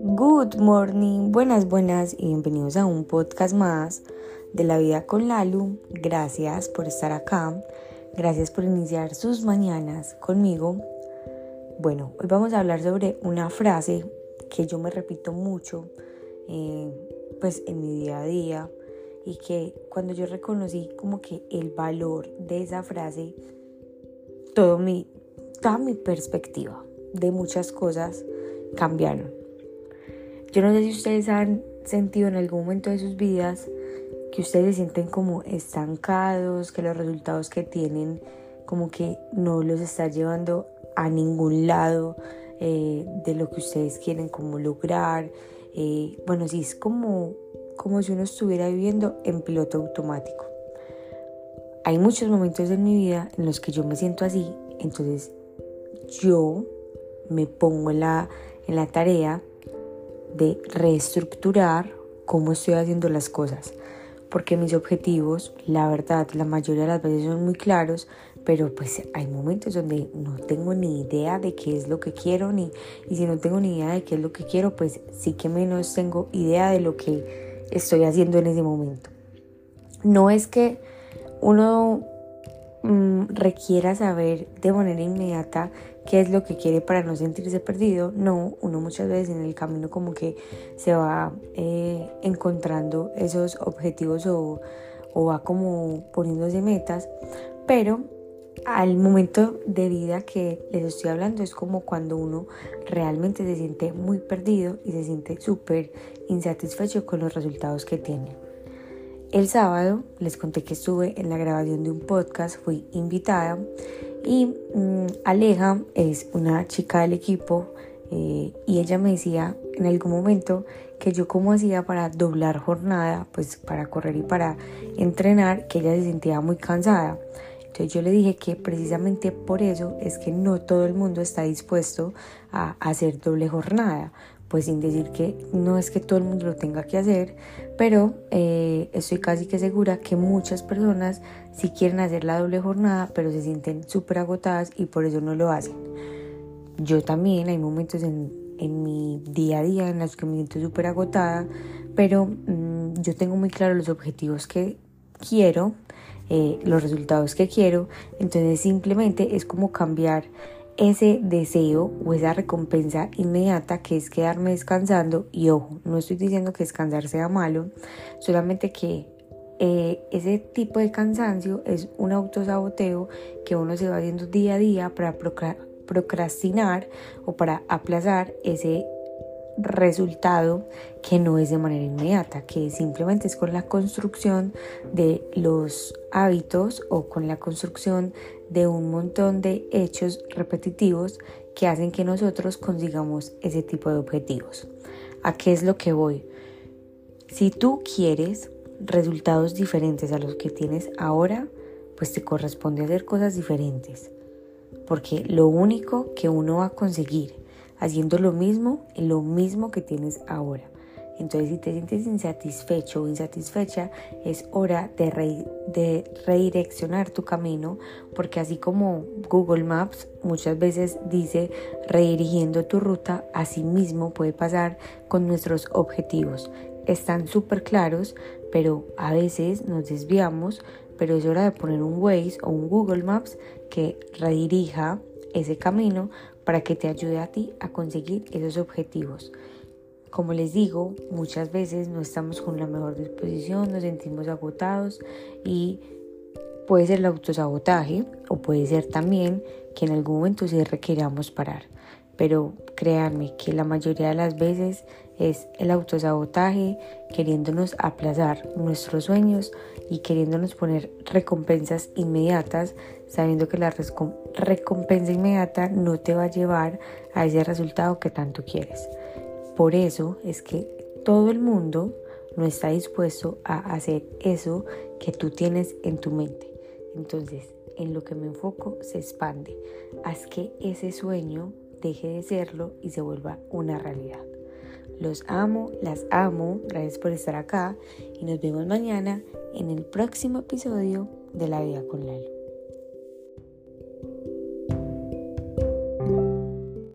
Good morning, buenas, buenas y bienvenidos a un podcast más de la vida con Lalu. Gracias por estar acá, gracias por iniciar sus mañanas conmigo. Bueno, hoy vamos a hablar sobre una frase que yo me repito mucho, eh, pues en mi día a día y que cuando yo reconocí como que el valor de esa frase, todo mi, mi perspectiva de muchas cosas cambiaron. Yo no sé si ustedes han sentido en algún momento de sus vidas que ustedes se sienten como estancados, que los resultados que tienen como que no los está llevando a ningún lado eh, de lo que ustedes quieren como lograr. Eh, bueno, sí, es como, como si uno estuviera viviendo en piloto automático. Hay muchos momentos en mi vida en los que yo me siento así, entonces yo me pongo en la, en la tarea de reestructurar cómo estoy haciendo las cosas. Porque mis objetivos, la verdad, la mayoría de las veces son muy claros, pero pues hay momentos donde no tengo ni idea de qué es lo que quiero, ni, y si no tengo ni idea de qué es lo que quiero, pues sí que menos tengo idea de lo que estoy haciendo en ese momento. No es que uno mm, requiera saber de manera inmediata qué es lo que quiere para no sentirse perdido. No, uno muchas veces en el camino como que se va eh, encontrando esos objetivos o, o va como poniéndose metas, pero al momento de vida que les estoy hablando es como cuando uno realmente se siente muy perdido y se siente súper insatisfecho con los resultados que tiene. El sábado les conté que estuve en la grabación de un podcast, fui invitada y mm, Aleja es una chica del equipo eh, y ella me decía en algún momento que yo como hacía para doblar jornada, pues para correr y para entrenar, que ella se sentía muy cansada. Entonces yo le dije que precisamente por eso es que no todo el mundo está dispuesto a hacer doble jornada, pues sin decir que no es que todo el mundo lo tenga que hacer, pero eh, estoy casi que segura que muchas personas sí quieren hacer la doble jornada, pero se sienten súper agotadas y por eso no lo hacen. Yo también hay momentos en, en mi día a día en los que me siento súper agotada, pero mm, yo tengo muy claro los objetivos que quiero, eh, los resultados que quiero, entonces simplemente es como cambiar ese deseo o esa recompensa inmediata que es quedarme descansando. Y ojo, no estoy diciendo que descansar sea malo, solamente que eh, ese tipo de cansancio es un autosaboteo que uno se va haciendo día a día para procrastinar o para aplazar ese resultado que no es de manera inmediata, que simplemente es con la construcción de los hábitos o con la construcción de un montón de hechos repetitivos que hacen que nosotros consigamos ese tipo de objetivos. ¿A qué es lo que voy? Si tú quieres resultados diferentes a los que tienes ahora, pues te corresponde hacer cosas diferentes. Porque lo único que uno va a conseguir haciendo lo mismo, lo mismo que tienes ahora. Entonces, si te sientes insatisfecho o insatisfecha, es hora de, de, redireccionar tu camino, porque así como Google Maps muchas veces dice redirigiendo tu ruta, así mismo puede pasar con nuestros objetivos. Están súper claros, pero a veces nos desviamos, pero es hora de poner un Waze o un Google Maps que redirija ese camino para que te ayude a ti a conseguir esos objetivos. Como les digo, muchas veces no estamos con la mejor disposición, nos sentimos agotados y puede ser el autosabotaje o puede ser también que en algún momento sí requeramos parar. Pero créanme que la mayoría de las veces es el autosabotaje queriéndonos aplazar nuestros sueños y queriéndonos poner recompensas inmediatas, sabiendo que la recompensa inmediata no te va a llevar a ese resultado que tanto quieres. Por eso es que todo el mundo no está dispuesto a hacer eso que tú tienes en tu mente. Entonces, en lo que me enfoco se expande. Haz que ese sueño deje de serlo y se vuelva una realidad. Los amo, las amo, gracias por estar acá y nos vemos mañana en el próximo episodio de La Vida con Lalo.